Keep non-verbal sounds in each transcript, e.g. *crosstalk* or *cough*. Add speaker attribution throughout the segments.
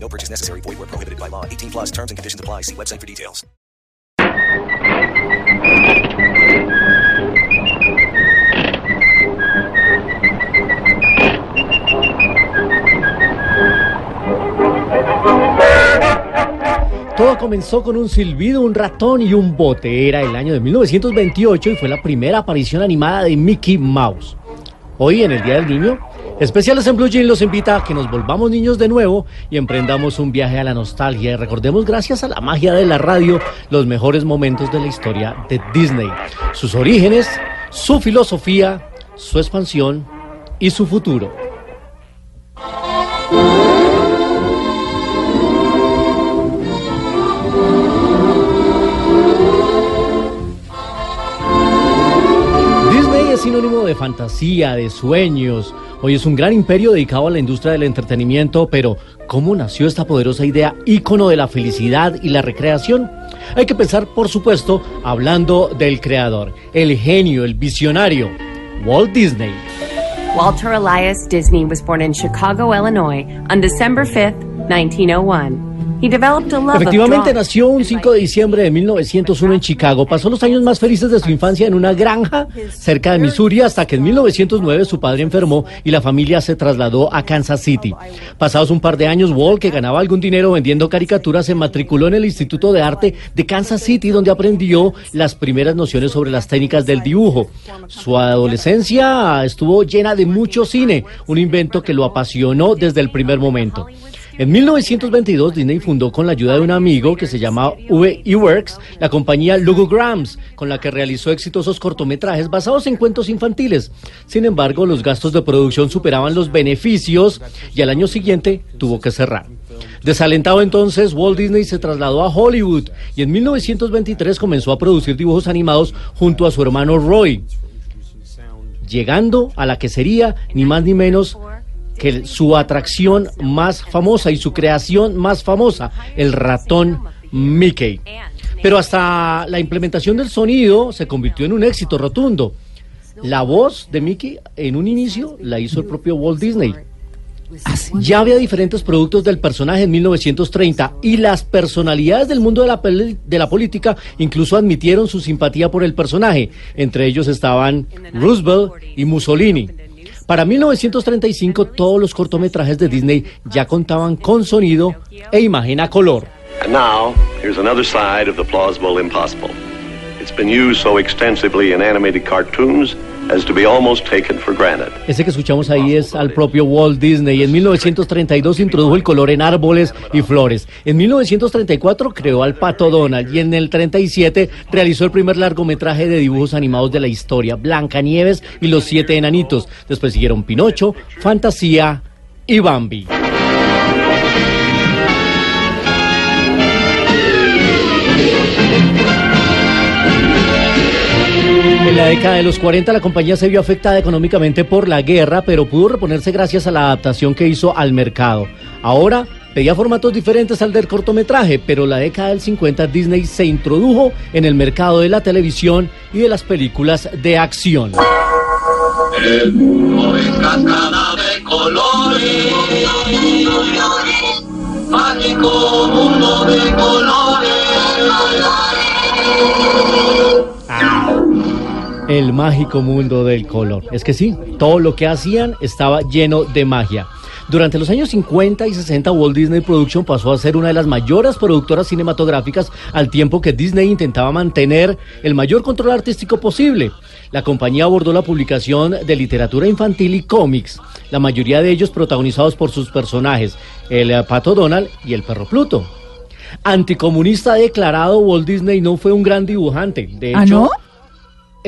Speaker 1: No purchase necessary. Void where prohibited by law. 18 plus terms and conditions apply. See website for details.
Speaker 2: Todo comenzó con un silbido, un ratón y un bote. Era el año de 1928 y fue la primera aparición animada de Mickey Mouse. Hoy, en el Día del Niño, Especiales en Blue Jean los invita a que nos volvamos niños de nuevo y emprendamos un viaje a la nostalgia y recordemos gracias a la magia de la radio los mejores momentos de la historia de Disney, sus orígenes, su filosofía, su expansión y su futuro. Disney es sinónimo de fantasía, de sueños. Hoy es un gran imperio dedicado a la industria del entretenimiento, pero ¿cómo nació esta poderosa idea ícono de la felicidad y la recreación? Hay que pensar, por supuesto, hablando del creador, el genio, el visionario, Walt Disney.
Speaker 3: Walter Elias Disney was born in Chicago, Illinois on December 5th, 1901. He developed a love of
Speaker 2: Efectivamente
Speaker 3: drawing
Speaker 2: nació un
Speaker 3: and
Speaker 2: 5 de diciembre de 1901 en Chicago. Pasó los años más felices de su infancia en una granja cerca de Missouri hasta que en 1909 su padre enfermó y la familia se trasladó a Kansas City. Pasados un par de años, Walt, que ganaba algún dinero vendiendo caricaturas, se matriculó en el Instituto de Arte de Kansas City donde aprendió las primeras nociones sobre las técnicas del dibujo. Su adolescencia estuvo llena de mucho cine, un invento que lo apasionó desde el primer momento. En 1922, Disney fundó con la ayuda de un amigo que se llamaba V. Works la compañía Lugograms, con la que realizó exitosos cortometrajes basados en cuentos infantiles. Sin embargo, los gastos de producción superaban los beneficios y al año siguiente tuvo que cerrar. Desalentado entonces, Walt Disney se trasladó a Hollywood y en 1923 comenzó a producir dibujos animados junto a su hermano Roy, llegando a la que sería ni más ni menos que su atracción más famosa y su creación más famosa, el ratón Mickey. Pero hasta la implementación del sonido se convirtió en un éxito rotundo. La voz de Mickey en un inicio la hizo el propio Walt Disney. Ya había diferentes productos del personaje en 1930 y las personalidades del mundo de la, de la política incluso admitieron su simpatía por el personaje. Entre ellos estaban Roosevelt y Mussolini. Para 1935 todos los cortometrajes de Disney ya contaban con sonido e imagen a color.
Speaker 4: And now, here's another side of the plausible impossible. It's been used so extensively in animated cartoons
Speaker 2: Ese que escuchamos ahí es al propio Walt Disney. En 1932 introdujo el color en árboles y flores. En 1934 creó al Pato Donald y en el 37 realizó el primer largometraje de dibujos animados de la historia, Blancanieves y los siete enanitos. Después siguieron Pinocho, Fantasía y Bambi. Década de los 40 la compañía se vio afectada económicamente por la guerra, pero pudo reponerse gracias a la adaptación que hizo al mercado. Ahora pedía formatos diferentes al del cortometraje, pero la década del 50 Disney se introdujo en el mercado de la televisión y de las películas de acción.
Speaker 5: El mundo es de colores, mágico mundo de colores.
Speaker 2: El mágico mundo del color. Es que sí, todo lo que hacían estaba lleno de magia. Durante los años 50 y 60, Walt Disney Production pasó a ser una de las mayores productoras cinematográficas al tiempo que Disney intentaba mantener el mayor control artístico posible. La compañía abordó la publicación de literatura infantil y cómics, la mayoría de ellos protagonizados por sus personajes, el eh, Pato Donald y el Perro Pluto. Anticomunista declarado, Walt Disney no fue un gran dibujante. De
Speaker 6: ¿Ah,
Speaker 2: hecho,
Speaker 6: no?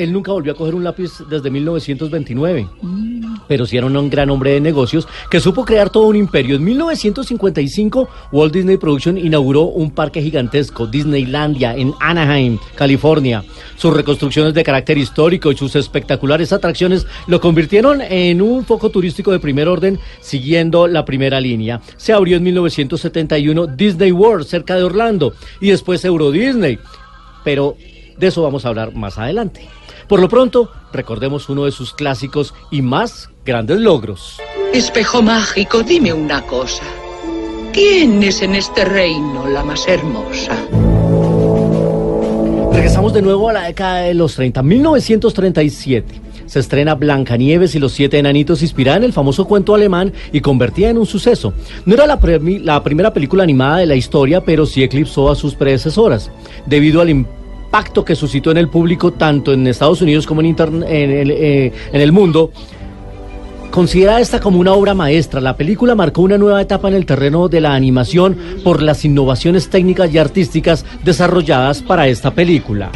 Speaker 2: Él nunca volvió a coger un lápiz desde 1929. pero sí era un gran hombre de negocios que supo crear todo un imperio. En 1955, Walt Disney Production inauguró un parque gigantesco, Disneylandia, en Anaheim, California. Sus reconstrucciones de carácter histórico y sus espectaculares atracciones lo convirtieron en un foco turístico de primer orden, siguiendo la primera línea. Se abrió en 1971 Disney World, cerca de Orlando, y después Euro Disney. Pero de eso vamos a hablar más adelante. Por lo pronto, recordemos uno de sus clásicos y más grandes logros.
Speaker 6: Espejo mágico, dime una cosa. ¿Quién es en este reino la más hermosa?
Speaker 2: Regresamos de nuevo a la década de los 30, 1937. Se estrena Blancanieves y los siete enanitos inspirada en el famoso cuento alemán y convertida en un suceso. No era la, la primera película animada de la historia, pero sí eclipsó a sus predecesoras. Debido al impacto que suscitó en el público, tanto en Estados Unidos como en, intern- en el, eh, en el mundo, Considerada esta como una obra maestra, la película marcó una nueva etapa en el terreno de la animación por las innovaciones técnicas y artísticas desarrolladas para esta película.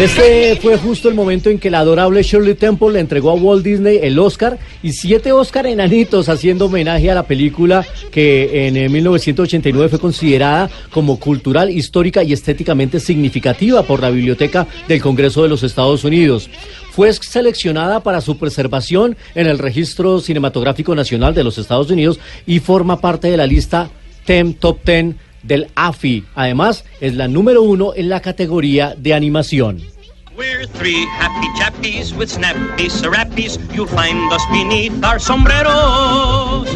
Speaker 2: Este fue justo el momento en que la adorable Shirley Temple le entregó a Walt Disney el Oscar y siete Oscar enanitos haciendo homenaje a la película que en eh, 1989 fue considerada como cultural, histórica y estéticamente significativa por la Biblioteca del Congreso de los Estados Unidos. Fue seleccionada para su preservación en el Registro Cinematográfico Nacional de los Estados Unidos y forma parte de la lista TEM Top 10 del AFI. Además, es la número uno en la categoría de animación.
Speaker 7: We're three happy chappies with snappy serappies. You'll find us beneath our sombreros.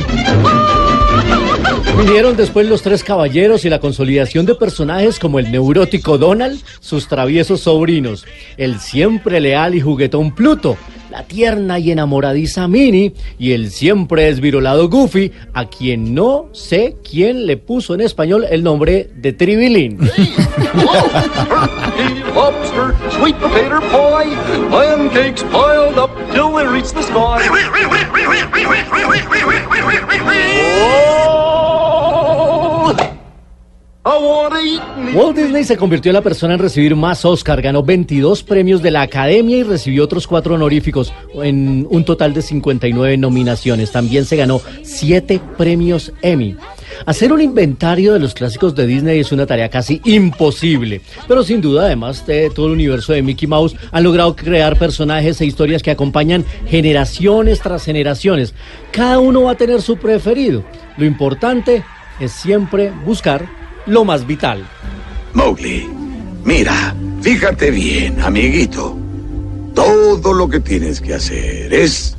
Speaker 2: Vinieron después los tres caballeros y la consolidación de personajes como el neurótico Donald, sus traviesos sobrinos, el siempre leal y juguetón Pluto, la tierna y enamoradiza Minnie y el siempre desvirolado Goofy, a quien no sé quién le puso en español el nombre de Tribilín. Walt Disney se convirtió en la persona en recibir más Oscar, ganó 22 premios de la Academia y recibió otros cuatro honoríficos, en un total de 59 nominaciones. También se ganó 7 premios Emmy. Hacer un inventario de los clásicos de Disney es una tarea casi imposible, pero sin duda, además de todo el universo de Mickey Mouse, han logrado crear personajes e historias que acompañan generaciones tras generaciones. Cada uno va a tener su preferido. Lo importante es siempre buscar lo más vital.
Speaker 8: Mowgli, mira, fíjate bien, amiguito. Todo lo que tienes que hacer es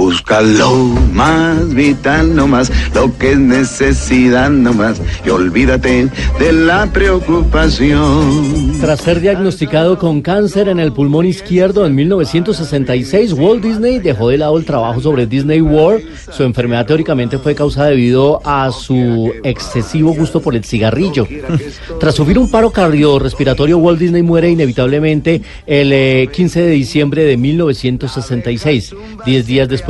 Speaker 8: buscar lo más vital nomás, lo que es necesidad nomás, y olvídate de la preocupación.
Speaker 2: Tras ser diagnosticado con cáncer en el pulmón izquierdo en 1966, Walt Disney dejó de lado el trabajo sobre Disney World. Su enfermedad teóricamente fue causada debido a su excesivo gusto por el cigarrillo. Tras sufrir un paro cardiorrespiratorio, Walt Disney muere inevitablemente el eh, 15 de diciembre de 1966, 10 días después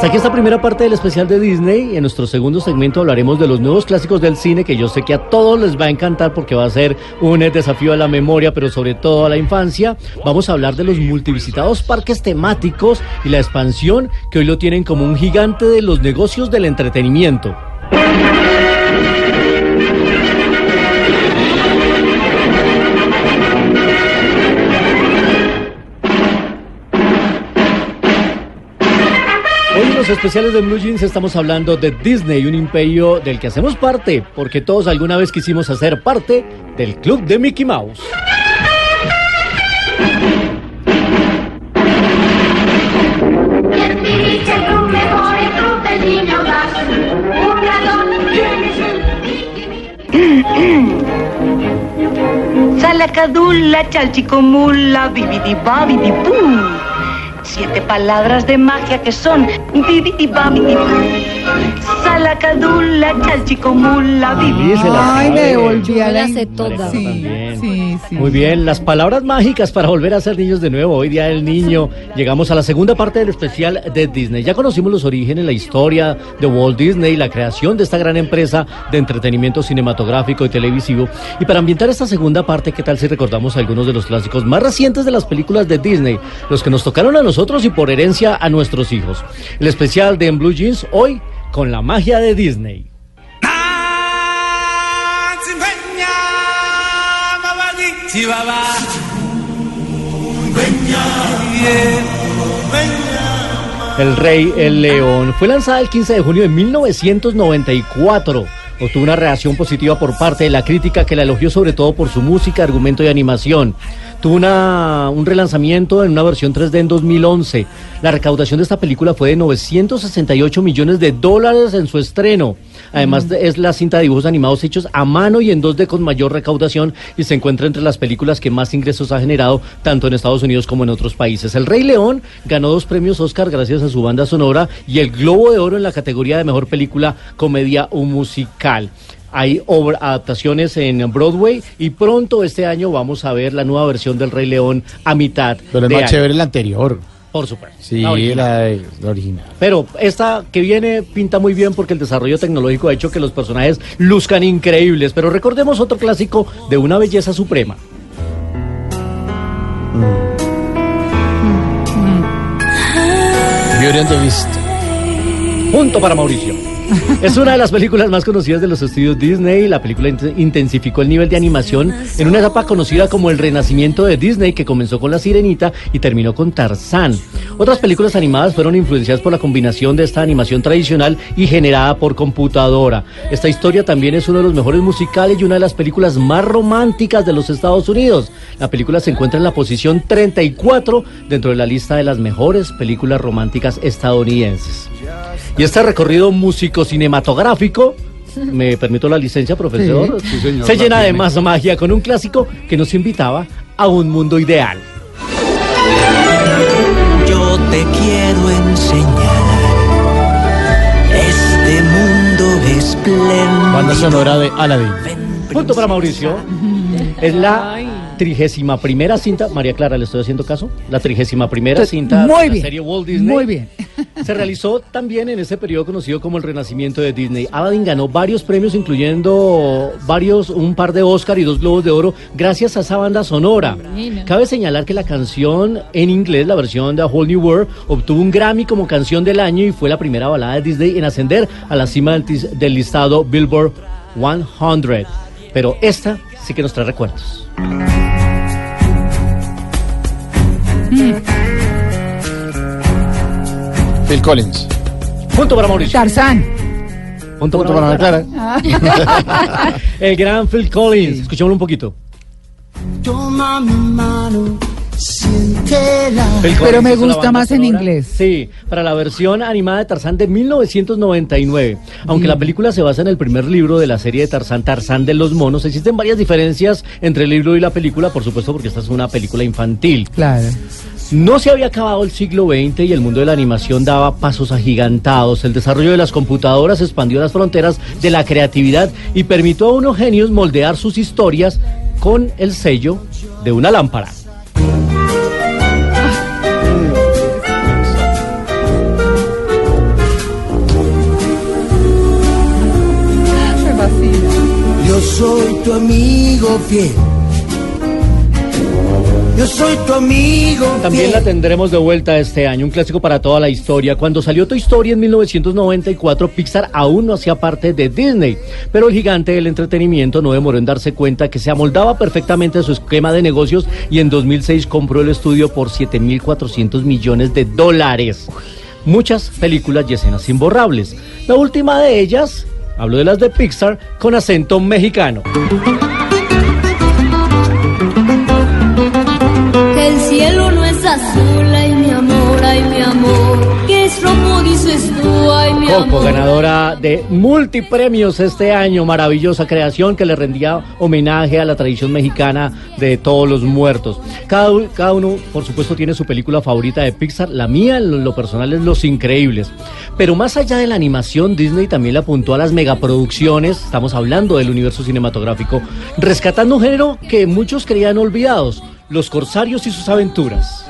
Speaker 2: Hasta aquí esta primera parte del especial de Disney. En nuestro segundo segmento hablaremos de los nuevos clásicos del cine que yo sé que a todos les va a encantar porque va a ser un desafío a la memoria, pero sobre todo a la infancia. Vamos a hablar de los multivisitados parques temáticos y la expansión que hoy lo tienen como un gigante de los negocios del entretenimiento. Especiales de Blue Jeans estamos hablando de Disney, un imperio del que hacemos parte, porque todos alguna vez quisimos hacer parte del club de Mickey Mouse.
Speaker 9: Salacadulla, chalchicomula, bibidi babidi boo. Siete palabras de magia que son. Bibidi babidi salacadula, chalchicomula,
Speaker 2: la
Speaker 10: Ay, me devolví a la...
Speaker 11: sé toda.
Speaker 10: Sí, sí, sí.
Speaker 2: Muy bien, las palabras mágicas para volver a ser niños de nuevo. Hoy día del niño. Llegamos a la segunda parte del especial de Disney. Ya conocimos los orígenes, la historia de Walt Disney, la creación de esta gran empresa de entretenimiento cinematográfico y televisivo. Y para ambientar esta segunda parte, ¿qué tal si recordamos algunos de los clásicos más recientes de las películas de Disney? Los que nos tocaron a nosotros y por herencia a nuestros hijos. El especial de En Blue Jeans hoy con la magia de Disney. El Rey el León fue lanzada el 15 de junio de 1994. Obtuvo una reacción positiva por parte de la crítica que la elogió sobre todo por su música, argumento y animación. Tuvo un relanzamiento en una versión 3D en 2011. La recaudación de esta película fue de 968 millones de dólares en su estreno. Además de- es la cinta de dibujos animados hechos a mano y en 2D con mayor recaudación y se encuentra entre las películas que más ingresos ha generado tanto en Estados Unidos como en otros países. El Rey León ganó dos premios Oscar gracias a su banda sonora y el Globo de Oro en la categoría de mejor película, comedia o musical. Hay obra- adaptaciones en Broadway y pronto este año vamos a ver la nueva versión del Rey León a mitad
Speaker 12: Pero es
Speaker 2: de
Speaker 12: más
Speaker 2: año.
Speaker 12: chévere la anterior.
Speaker 2: Por supuesto.
Speaker 12: Sí,
Speaker 2: La original.
Speaker 12: la, original.
Speaker 2: Pero esta que viene pinta muy bien porque el desarrollo tecnológico ha hecho que los personajes luzcan increíbles. Pero recordemos otro clásico de una belleza suprema.
Speaker 12: Beauty and the Beast.
Speaker 2: Punto para Mauricio. Es una de las películas más conocidas de los estudios Disney. La película int- intensificó el nivel de animación en una etapa conocida como el renacimiento de Disney, que comenzó con La Sirenita y terminó con Tarzán. Otras películas animadas fueron influenciadas por la combinación de esta animación tradicional y generada por computadora. Esta historia también es uno de los mejores musicales y una de las películas más románticas de los Estados Unidos. La película se encuentra en la posición 34 dentro de la lista de las mejores películas románticas estadounidenses. Y este recorrido músico cinematográfico, *laughs* me permito la licencia, profesor,
Speaker 12: Sí, sí, señor,
Speaker 2: se llena de más magia con un clásico que nos invitaba a un mundo ideal.
Speaker 13: Yo te quiero enseñar este mundo espléndido.
Speaker 12: Banda sonora de Aladdin.
Speaker 2: Punto para Mauricio. Es la trigésima primera cinta, María Clara, ¿le estoy haciendo caso? La trigésima primera cinta
Speaker 10: muy
Speaker 2: de la
Speaker 10: bien,
Speaker 2: serie Walt Disney.
Speaker 10: muy bien.
Speaker 2: Se realizó también en ese periodo conocido como el Renacimiento de Disney. Aladdin ganó varios premios, incluyendo varios, un par de Oscar y dos Globos de Oro, gracias a esa banda sonora. Cabe señalar que la canción en inglés, la versión de A Whole New World, obtuvo un Grammy como canción del año y fue la primera balada de Disney en ascender a la cima del, del listado Billboard 100. Pero esta sí que nos trae recuerdos.
Speaker 12: Phil Collins.
Speaker 2: Punto para Mauricio.
Speaker 10: Tarzán.
Speaker 2: Punto,
Speaker 12: Punto para Ana Clara.
Speaker 10: Ah. *laughs*
Speaker 2: El gran Phil Collins. Escuchémoslo un poquito.
Speaker 13: Toma mi mano,
Speaker 10: Pero me gusta más en inglés.
Speaker 2: Sí, para la versión animada de Tarzán de 1999. Aunque la película se basa en el primer libro de la serie de Tarzán, Tarzán de los monos, existen varias diferencias entre el libro y la película, por supuesto, porque esta es una película infantil.
Speaker 10: Claro.
Speaker 2: No se había acabado el siglo XX y el mundo de la animación daba pasos agigantados. El desarrollo de las computadoras expandió las fronteras de la creatividad y permitió a unos genios moldear sus historias con el sello de una lámpara.
Speaker 13: Yo soy tu amigo fiel. Yo soy tu amigo
Speaker 2: También la tendremos de vuelta este año, un clásico para toda la historia. Cuando salió Toy Story en 1994, Pixar aún no hacía parte de Disney, pero el gigante del entretenimiento no demoró en darse cuenta que se amoldaba perfectamente a su esquema de negocios y en 2006 compró el estudio por 7.400 millones de dólares. Muchas películas y escenas imborrables. La última de ellas, hablo de las de Pixar, con acento mexicano.
Speaker 14: Azul, ay mi amor, ay mi amor, ¿qué es rojo dices tú? Ay, mi
Speaker 2: Coco,
Speaker 14: amor.
Speaker 2: ganadora de multipremios este año, maravillosa creación que le rendía homenaje a la tradición mexicana de todos los muertos. Cada, cada uno, por supuesto, tiene su película favorita de Pixar. La mía, en lo, lo personal, es Los Increíbles. Pero más allá de la animación, Disney también le apuntó a las megaproducciones. Estamos hablando del universo cinematográfico, rescatando un género que muchos creían olvidados: los corsarios y sus aventuras.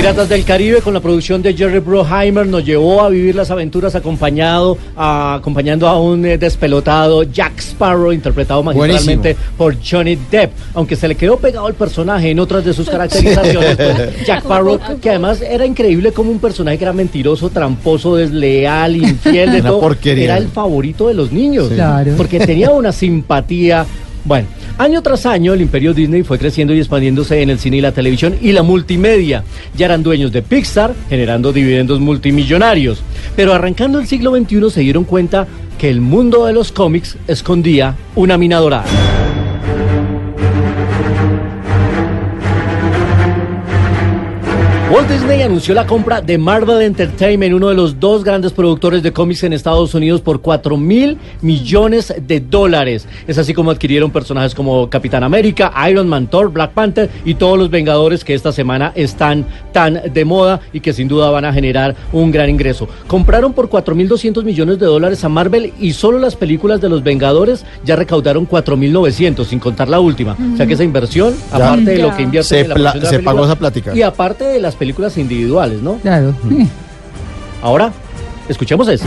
Speaker 2: Piratas del Caribe con la producción de Jerry Bruckheimer nos llevó a vivir las aventuras acompañado a- acompañando a un eh, despelotado Jack Sparrow interpretado magistralmente por Johnny Depp, aunque se le quedó pegado el personaje en otras de sus caracterizaciones. pues, *laughs* Jack Sparrow, que además era increíble como un personaje que era mentiroso, tramposo, desleal, infiel, *laughs* de
Speaker 12: Una
Speaker 2: todo,
Speaker 12: porquería.
Speaker 2: era el favorito de los niños,
Speaker 12: Sí. Claro.
Speaker 2: porque tenía una simpatía. Bueno, año tras año el imperio Disney fue creciendo y expandiéndose en el cine y la televisión y la multimedia. Ya eran dueños de Pixar, generando dividendos multimillonarios. Pero arrancando el siglo XXI se dieron cuenta que el mundo de los cómics escondía una mina dorada. Walt Disney anunció la compra de Marvel Entertainment, uno de los dos grandes productores de cómics en Estados Unidos, por 4 mil millones de dólares. Es así como adquirieron personajes como Capitán América, Iron Man, Thor, Black Panther y todos los Vengadores que esta semana están tan de moda y que sin duda van a generar un gran ingreso. Compraron por 4 mil 200 millones de dólares a Marvel y solo las películas de los Vengadores ya recaudaron 4 mil 900, sin contar la última. O sea que esa inversión,
Speaker 12: Ya.
Speaker 2: aparte de lo que invierte
Speaker 12: Se
Speaker 2: en la de la
Speaker 12: se pagó esa plática.
Speaker 2: Y aparte de las películas individuales, ¿no?
Speaker 10: Claro.
Speaker 2: Ahora, escuchemos eso.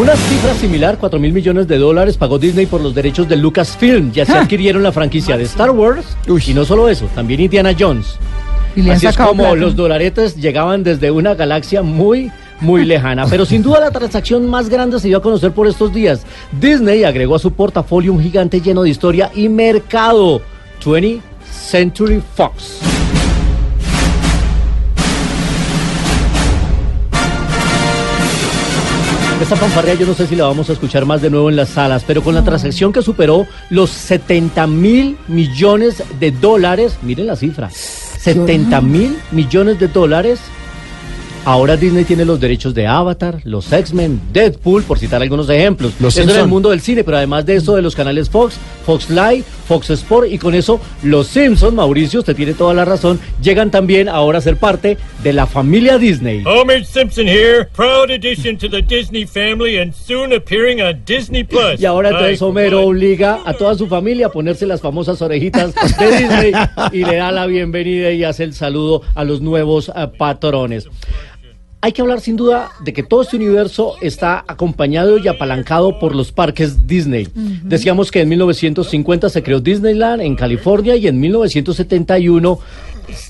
Speaker 2: Una cifra similar, 4 mil millones de dólares, pagó Disney por los derechos de Lucasfilm. Ya se
Speaker 10: Ah.
Speaker 2: adquirieron la franquicia de Star Wars y no solo eso, también Indiana Jones.
Speaker 10: Y
Speaker 2: Así es como
Speaker 10: plata.
Speaker 2: los dolaretes llegaban desde una galaxia muy, muy lejana. Pero sin duda la transacción más grande se dio a conocer por estos días. Disney agregó a su portafolio un gigante lleno de historia y mercado. 20th Century Fox. Esta fanfarria yo no sé si la vamos a escuchar más de nuevo en las salas, pero con la transacción que superó los 70 mil millones de dólares, miren la cifra, 70 mil millones de dólares. Ahora Disney tiene los derechos de Avatar, los X-Men, Deadpool, por citar algunos ejemplos.
Speaker 12: Los
Speaker 2: eso en el mundo del cine, pero además de eso de los canales Fox, Fox Live, Fox Sport y con eso los Simpsons, Mauricio, usted tiene toda la razón, llegan también ahora a ser parte de la familia Disney.
Speaker 15: Homer Simpson here, proud addition to the Disney family and soon appearing on Disney Plus.
Speaker 2: Y ahora entonces Homero obliga a toda su familia a ponerse las famosas orejitas de Disney y le da la bienvenida y hace el saludo a los nuevos eh, patrones. Hay que hablar sin duda de que todo este universo está acompañado y apalancado por los parques Disney. Decíamos que en 1950 se creó Disneyland en California y en 1971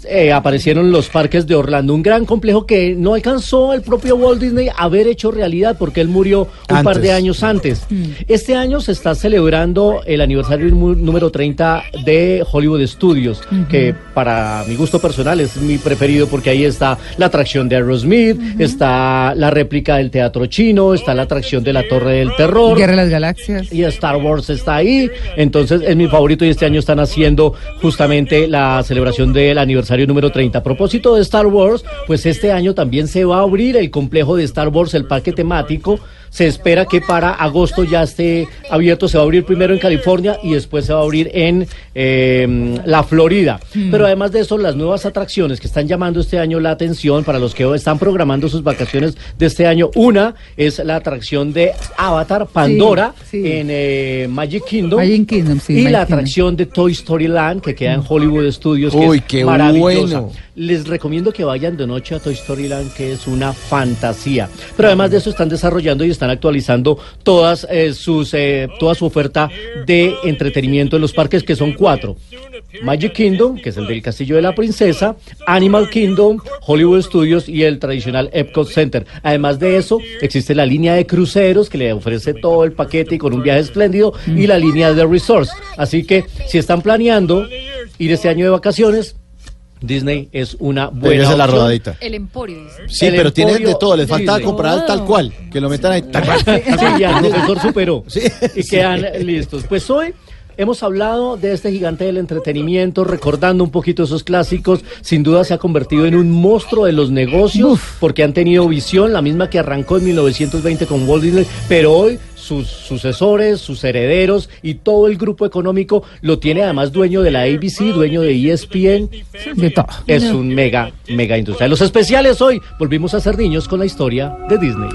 Speaker 2: eh, aparecieron los parques de Orlando, un gran complejo que no alcanzó el propio Walt Disney a haber hecho realidad porque él murió un par de años antes. Este año se está celebrando el aniversario número 30 de Hollywood Studios, que para mi gusto personal es mi preferido porque ahí está la atracción de Aerosmith, está la réplica del teatro chino, está la atracción de la Torre del Terror.
Speaker 10: Guerra de las Galaxias.
Speaker 2: Y Star Wars está ahí, entonces es mi favorito y este año están haciendo justamente la celebración del aniversario número 30. A propósito de Star Wars, pues este año también se va a abrir el complejo de Star Wars, el parque temático. Se espera que para agosto ya esté abierto, se va a abrir primero en California y después se va a abrir en eh, la Florida. Pero además de eso, las nuevas atracciones que están llamando este año la atención para los que están programando sus vacaciones de este año, una es la atracción de Avatar, Pandora, en eh, Magic Kingdom.
Speaker 10: Magic Kingdom, sí,
Speaker 2: y
Speaker 10: Magic
Speaker 2: la
Speaker 10: Kingdom.
Speaker 2: atracción de Toy Story Land que queda en Hollywood Studios. que
Speaker 12: Uy,
Speaker 2: es
Speaker 12: qué
Speaker 2: maravillosa.
Speaker 12: bueno.
Speaker 2: Les recomiendo que vayan de noche a Toy Story Land, que es una fantasía. Pero además de eso están desarrollando y están actualizando todas eh, sus eh, toda su oferta de entretenimiento en los parques, que son cuatro. Magic Kingdom, que es el del Castillo de la Princesa, Animal Kingdom, Hollywood Studios y el tradicional Epcot Center. Además de eso, existe la línea de cruceros que le ofrece todo el paquete y con un viaje espléndido y la línea de resorts. Así que si están planeando ir este año de vacaciones, Disney es una buena
Speaker 12: es la
Speaker 2: opción.
Speaker 12: rodadita.
Speaker 16: El Emporio, dice.
Speaker 12: Sí,
Speaker 2: El
Speaker 12: pero tiene de
Speaker 2: Emporio
Speaker 12: todo. Les faltaba
Speaker 2: Disney.
Speaker 12: comprar tal cual. Que lo metan ahí. tal cual. *laughs*
Speaker 2: Sí, ya el profesor superó.
Speaker 12: Sí,
Speaker 2: y
Speaker 12: sí.
Speaker 2: quedan listos. Pues hoy hemos hablado de este gigante del entretenimiento, recordando un poquito esos clásicos. Sin duda se ha convertido en un monstruo de los negocios, porque han tenido visión, la misma que arrancó en 1920 con Walt Disney, pero hoy sus sucesores, sus herederos y todo el grupo económico lo tiene además dueño de la ABC, dueño de ESPN.
Speaker 10: De todo.
Speaker 2: Es un mega, mega industria. Los especiales hoy, volvimos a ser niños con la historia de Disney.